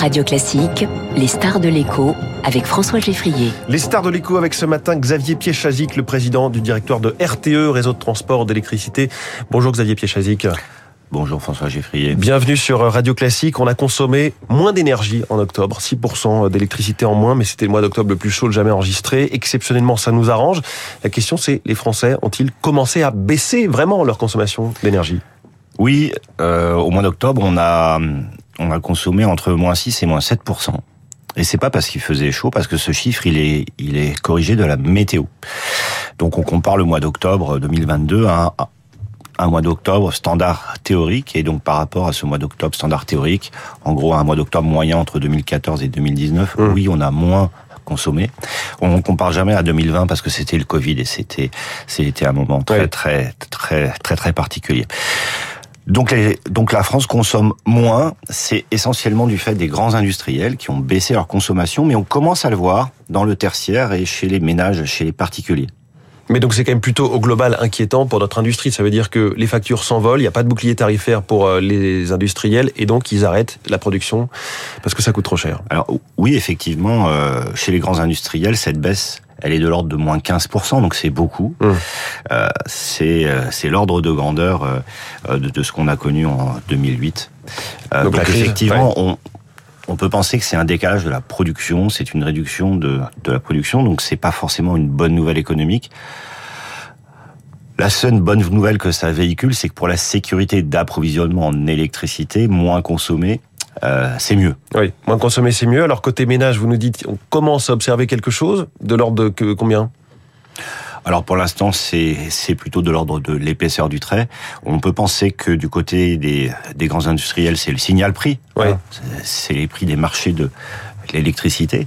Radio Classique, les stars de l'écho avec François Geffrier. Les stars de l'écho avec ce matin Xavier Piechazic, le président du directoire de RTE, réseau de transport d'électricité. Bonjour Xavier Piechazic. Bonjour François Geffrier. Bienvenue sur Radio Classique. On a consommé moins d'énergie en octobre, 6% d'électricité en moins, mais c'était le mois d'octobre le plus chaud jamais enregistré. Exceptionnellement, ça nous arrange. La question c'est, les Français ont-ils commencé à baisser vraiment leur consommation d'énergie? Oui, euh, au mois d'octobre, on a on a consommé entre moins 6 et moins 7% et c'est pas parce qu'il faisait chaud, parce que ce chiffre, il est, il est corrigé de la météo. Donc on compare le mois d'octobre 2022 à un, mois d'octobre standard théorique, et donc par rapport à ce mois d'octobre standard théorique, en gros un mois d'octobre moyen entre 2014 et 2019, mmh. oui, on a moins consommé. On ne compare jamais à 2020 parce que c'était le Covid et c'était c'était un moment très très très très très particulier. Donc, les, donc la France consomme moins, c'est essentiellement du fait des grands industriels qui ont baissé leur consommation, mais on commence à le voir dans le tertiaire et chez les ménages, chez les particuliers. Mais donc c'est quand même plutôt au global inquiétant pour notre industrie. Ça veut dire que les factures s'envolent, il n'y a pas de bouclier tarifaire pour euh, les industriels et donc ils arrêtent la production parce que ça coûte trop cher. Alors oui, effectivement, euh, chez les grands industriels, cette baisse elle est de l'ordre de moins 15%, donc c'est beaucoup. Mmh. Euh, c'est euh, c'est l'ordre de grandeur euh, de, de, ce qu'on a connu en 2008. Euh, donc, effectivement, on, on peut penser que c'est un décalage de la production, c'est une réduction de, de la production, donc c'est pas forcément une bonne nouvelle économique. La seule bonne nouvelle que ça véhicule, c'est que pour la sécurité d'approvisionnement en électricité, moins consommée, euh, c'est mieux. Oui, moins consommer, c'est mieux. Alors côté ménage, vous nous dites, on commence à observer quelque chose de l'ordre de combien? Alors pour l'instant, c'est plutôt de l'ordre de l'épaisseur du trait. On peut penser que du côté des, des grands industriels, c'est le signal prix. Oui. Hein. c'est les prix des marchés de l'électricité.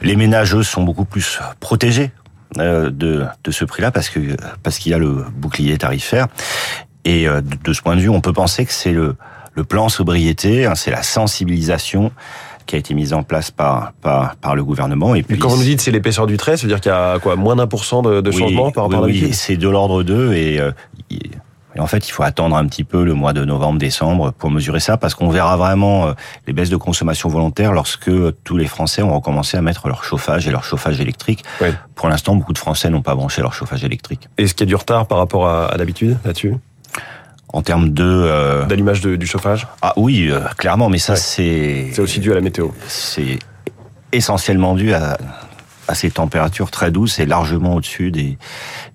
Les ménages, eux, sont beaucoup plus protégés euh, de, de ce prix-là parce que parce qu'il y a le bouclier tarifaire. Et euh, de ce point de vue, on peut penser que c'est le le plan sobriété, hein, c'est la sensibilisation qui a été mise en place par par, par le gouvernement. Et puis, quand vous nous dites c'est l'épaisseur du trait, ça veut dire qu'il y a quoi moins d'un pour cent de, de changement par rapport oui, à Oui, c'est de l'ordre 2 et, euh, et en fait, il faut attendre un petit peu le mois de novembre-décembre pour mesurer ça, parce qu'on verra vraiment euh, les baisses de consommation volontaire lorsque tous les Français ont recommencé à mettre leur chauffage et leur chauffage électrique. Oui. Pour l'instant, beaucoup de Français n'ont pas branché leur chauffage électrique. Est-ce qu'il y a du retard par rapport à, à d'habitude là-dessus? En termes de euh... d'allumage du chauffage Ah oui, euh, clairement, mais ça ouais. c'est c'est aussi dû à la météo. C'est essentiellement dû à à ces températures très douces et largement au-dessus des,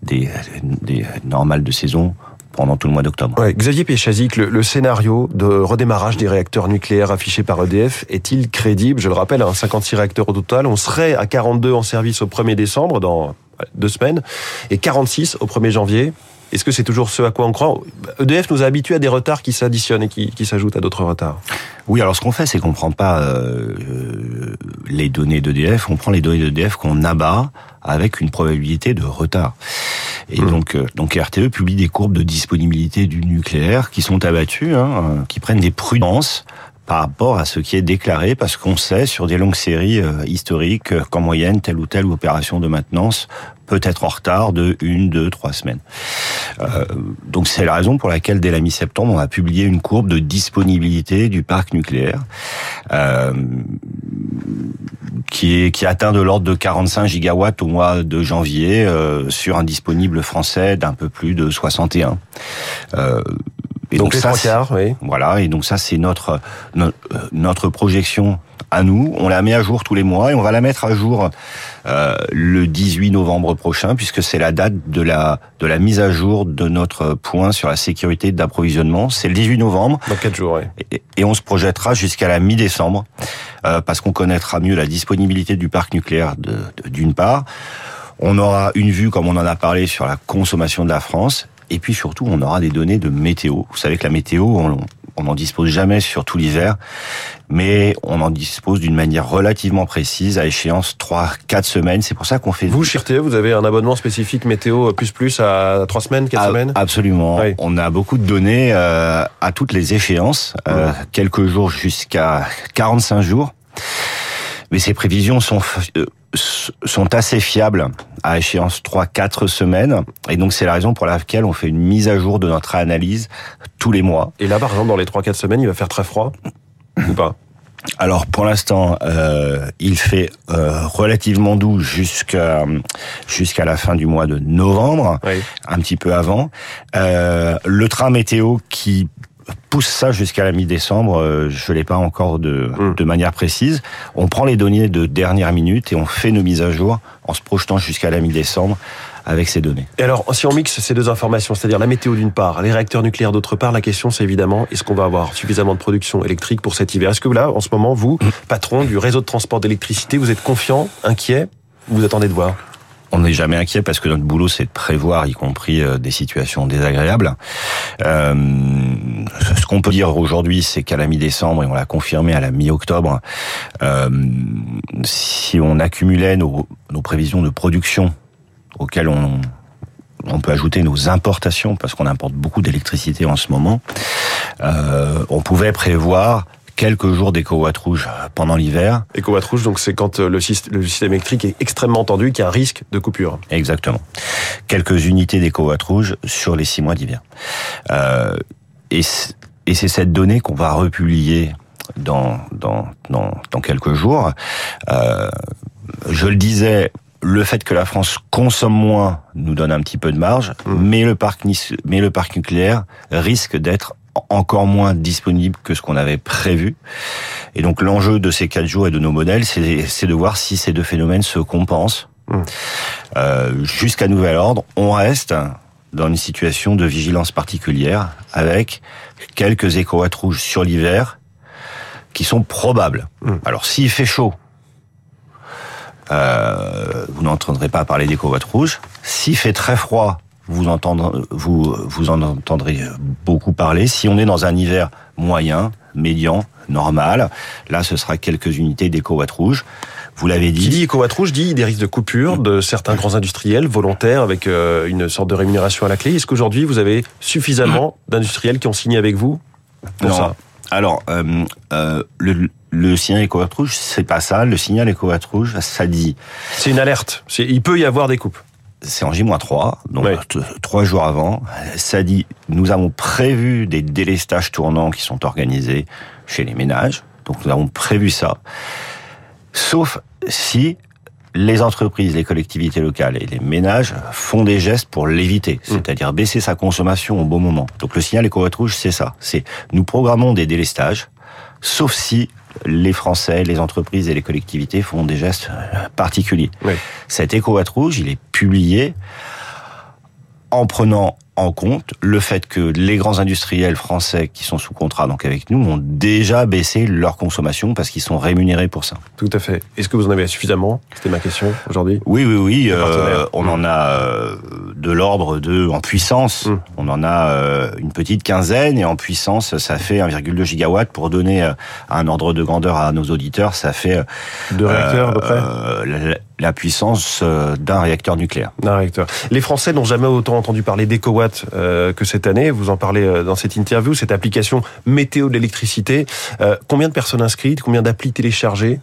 des, des normales de saison pendant tout le mois d'octobre. Ouais, Xavier Péchazic, le, le, scénario de redémarrage des réacteurs nucléaires affiché par EDF est-il crédible? Je le rappelle, hein, 56 réacteurs au total. On serait à 42 en service au 1er décembre, dans deux semaines, et 46 au 1er janvier. Est-ce que c'est toujours ce à quoi on croit EDF nous a habitués à des retards qui s'additionnent et qui, qui s'ajoutent à d'autres retards. Oui, alors ce qu'on fait, c'est qu'on prend pas euh, les données d'EDF, on prend les données d'EDF qu'on abat avec une probabilité de retard. Et mmh. donc, euh, donc RTE publie des courbes de disponibilité du nucléaire qui sont abattues, hein, qui prennent des prudences par rapport à ce qui est déclaré, parce qu'on sait sur des longues séries euh, historiques qu'en moyenne, telle ou telle opération de maintenance peut être en retard de une, deux, trois semaines. Euh, donc c'est la raison pour laquelle dès la mi-septembre, on a publié une courbe de disponibilité du parc nucléaire euh, qui est qui atteint de l'ordre de 45 gigawatts au mois de janvier euh, sur un disponible français d'un peu plus de 61. Euh, et donc, donc ça, quarts, oui. Voilà, et donc ça c'est notre, notre notre projection à nous. On la met à jour tous les mois et on va la mettre à jour euh, le 18 novembre prochain puisque c'est la date de la de la mise à jour de notre point sur la sécurité d'approvisionnement. C'est le 18 novembre. Dans quatre jours, oui. Et, et on se projettera jusqu'à la mi-décembre euh, parce qu'on connaîtra mieux la disponibilité du parc nucléaire d'une part. On aura une vue, comme on en a parlé, sur la consommation de la France et puis surtout, on aura des données de météo. Vous savez que la météo, on, n'en dispose jamais sur tout l'hiver, mais on en dispose d'une manière relativement précise à échéance 3-4 semaines. C'est pour ça qu'on fait... Vous, chez RTE, vous avez un abonnement spécifique météo plus plus à 3 semaines, 4 ah, semaines? Absolument. Oui. On a beaucoup de données euh, à toutes les échéances, euh, quelques jours jusqu'à 45 jours. Mais ces prévisions sont euh, sont assez fiables à échéance 3-4 semaines. Et donc, c'est la raison pour laquelle on fait une mise à jour de notre analyse tous les mois. Et là, par exemple, dans les 3-4 semaines, il va faire très froid ou pas? Alors pour l'instant, euh, il fait euh, relativement doux jusqu'à jusqu'à la fin du mois de novembre, Oui. un petit peu avant. Euh, le train météo qui pousse ça jusqu'à la mi-décembre, euh, je l'ai pas encore de, Mm. de manière précise. On prend les données de dernière minute et on fait nos mises à jour en se projetant jusqu'à la mi-décembre avec ces données. Et alors, si on mixe ces deux informations, c'est-à-dire la météo d'une part, les réacteurs nucléaires d'autre part, la question c'est évidemment, est-ce qu'on va avoir suffisamment de production électrique pour cet hiver? Est-ce que là, en ce moment, vous, patron du réseau de transport d'électricité, vous êtes confiant, inquiet ou Vous attendez de voir? On n'est jamais inquiet parce que notre boulot c'est de prévoir, y compris euh, des situations désagréables. Euh, ce qu'on peut dire aujourd'hui, c'est qu'à la mi-décembre, et on l'a confirmé à la mi-octobre, euh, si on accumulait nos, nos prévisions de production auxquelles on, on peut ajouter nos importations, parce qu'on importe beaucoup d'électricité en ce moment, euh, on pouvait prévoir quelques jours d'éco-watt rouge pendant l'hiver, Éco-watt rouge, donc c'est quand euh, le syst- le système électrique est extrêmement tendu, qu'il y a un risque de coupure. Exactement. Quelques unités d'éco-watt rouge sur les six mois d'hiver. Euh, et et c'est cette donnée qu'on va republier dans, dans, dans, dans quelques jours. Euh, je le disais, le fait que la France consomme moins nous donne un petit peu de marge, mais le parc mais le parc nucléaire risque d'être encore moins disponible que ce qu'on avait prévu. Et donc l'enjeu de ces quatre jours et de nos modèles, c'est de voir si ces deux phénomènes se compensent. Euh, Jusqu'à nouvel ordre, on reste dans une situation de vigilance particulière avec quelques éco-watts rouges sur l'hiver qui sont probables. Mm. Alors s'il fait chaud, euh, vous n'entendrez pas parler d'éco-watts rouges. S'il fait très froid, vous, entendrez, vous, vous en entendrez beaucoup parler. Si on est dans un hiver moyen, médian, normal, là ce sera quelques unités d'éco-watts rouges. Vous l'avez Qui dit. dit éco-watt rouge dit des risques de coupure de certains grands industriels volontaires avec euh, une sorte de rémunération à la clé. Est-ce qu'aujourd'hui vous avez suffisamment d'industriels qui ont signé avec vous pour Non. ça? Alors, euh, euh, le, le signal éco-watt rouge, c'est pas ça. Le signal éco-watt rouge, ça dit, C'est une alerte. Il peut y avoir des coupes. c'est en J-3, donc trois jours avant. Ça dit, nous avons prévu des délestages tournants qui sont organisés chez les ménages. Donc nous avons prévu ça. Sauf si les entreprises, les collectivités locales et les ménages font des gestes pour l'éviter, c'est-à-dire baisser sa consommation au bon moment. Donc le signal éco-watt rouge, c'est ça. C'est nous programmons des délestages, sauf si les Français, les entreprises et les collectivités font des gestes euh, particuliers. Oui. Cet éco-watt rouge, il est publié en prenant en compte le fait que les grands industriels français qui sont sous contrat donc avec nous ont déjà baissé leur consommation parce qu'ils sont rémunérés pour ça. Tout à fait. Est-ce que vous en avez suffisamment? C'était ma question aujourd'hui. Oui, oui, oui. euh, on en a euh, de l'ordre de en puissance. Mm. On en a euh, une petite quinzaine et en puissance, ça fait 1,2 gigawatt. Pour donner euh, un ordre de grandeur à nos auditeurs, ça fait euh, Deux réacteurs à peu près? euh, la, puissance euh, d'un réacteur nucléaire. Un réacteur. Les Français n'ont jamais autant entendu parler d'éco-watt euh, que cette année. Vous en parlez euh, dans cette interview, cette application météo de l'électricité. Euh, combien de personnes inscrites? Combien d'applis téléchargées?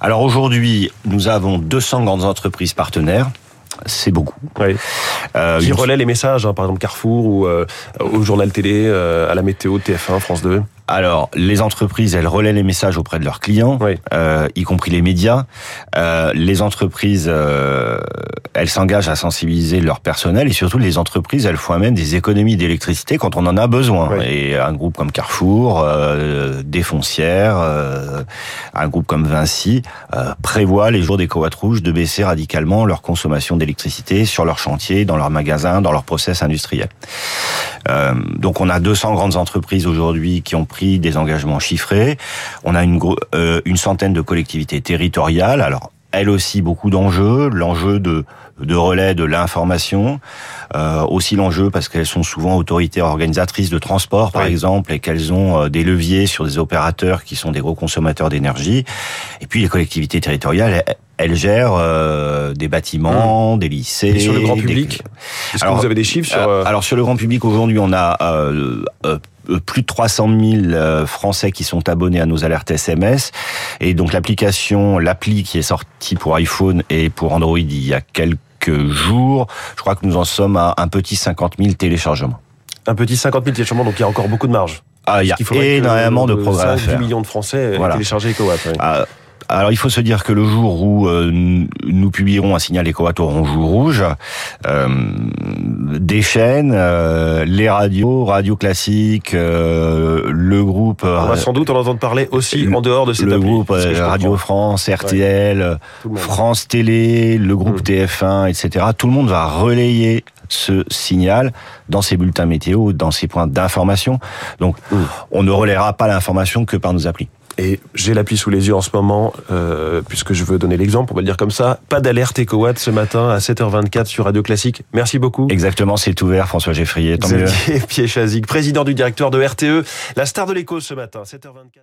Alors aujourd'hui, nous avons 200 grandes entreprises partenaires. C'est beaucoup. oui. Euh, Qui relaient les messages, hein, par exemple Carrefour ou euh, au journal télé, euh, à la météo, TF1, France 2 Alors, les entreprises, elles relaient les messages auprès de leurs clients, Oui. euh, y compris les médias. Euh, les entreprises, euh, elles s'engagent à sensibiliser leur personnel et surtout les entreprises, elles font même des économies d'électricité quand on en a besoin. Oui. Et un groupe comme Carrefour, euh, des foncières, euh, un groupe comme Vinci euh, prévoit les jours des cowatt rouges de baisser radicalement leur consommation d'électricité sur leurs chantiers, dans leurs magasins, dans leurs process industriels. Euh, donc on a 200 grandes entreprises aujourd'hui qui ont pris des engagements chiffrés. On a une, euh, une centaine de collectivités territoriales. Alors elles aussi beaucoup d'enjeux, l'enjeu de, de relais de l'information, euh, aussi l'enjeu parce qu'elles sont souvent autorités organisatrices de transport par Oui. exemple et qu'elles ont euh, des leviers sur des opérateurs qui sont des gros consommateurs d'énergie. Et puis les collectivités territoriales, elles, elles gèrent euh, des bâtiments, des lycées. Et sur le grand des- public Est-ce que Alors, vous avez des chiffres sur... euh, euh, alors sur le grand public aujourd'hui, on a euh, plus de 300 000 euh, Français qui sont abonnés à nos alertes SMS et donc l'application, l'appli qui est sortie pour iPhone et pour Android il y a quelques jours, je crois que nous en sommes à un petit 50 000 téléchargements. Un petit 50 000 téléchargements, donc il y a encore beaucoup de marge. Ah, il y a énormément de progrès à faire. 10 millions de Français voilà. téléchargé EcoWatt. Ah, alors il faut se dire que le jour où euh, nous publierons un signal orange ou rouge, euh, des chaînes, euh, les radios, radio classiques, euh, le groupe... On va sans doute en entendre parler aussi en dehors de cette Le groupe Radio France, RTL, France Télé, le groupe mmh. TF1, etc. Tout le monde va relayer ce signal dans ses bulletins météo, dans ses points d'information. Donc, mmh. on ne relaiera pas l'information que par nos applis. Et j'ai l'appli sous les yeux en ce moment, euh, puisque je veux donner l'exemple, on va le dire comme ça. Pas d'alerte EcoWatt ce matin à 7h24 sur Radio Classique. Merci beaucoup. Exactement, c'est ouvert, François Geffrier. Tant Xavier Pied président du directeur de RTE, la star de l'écho ce matin, 7h24.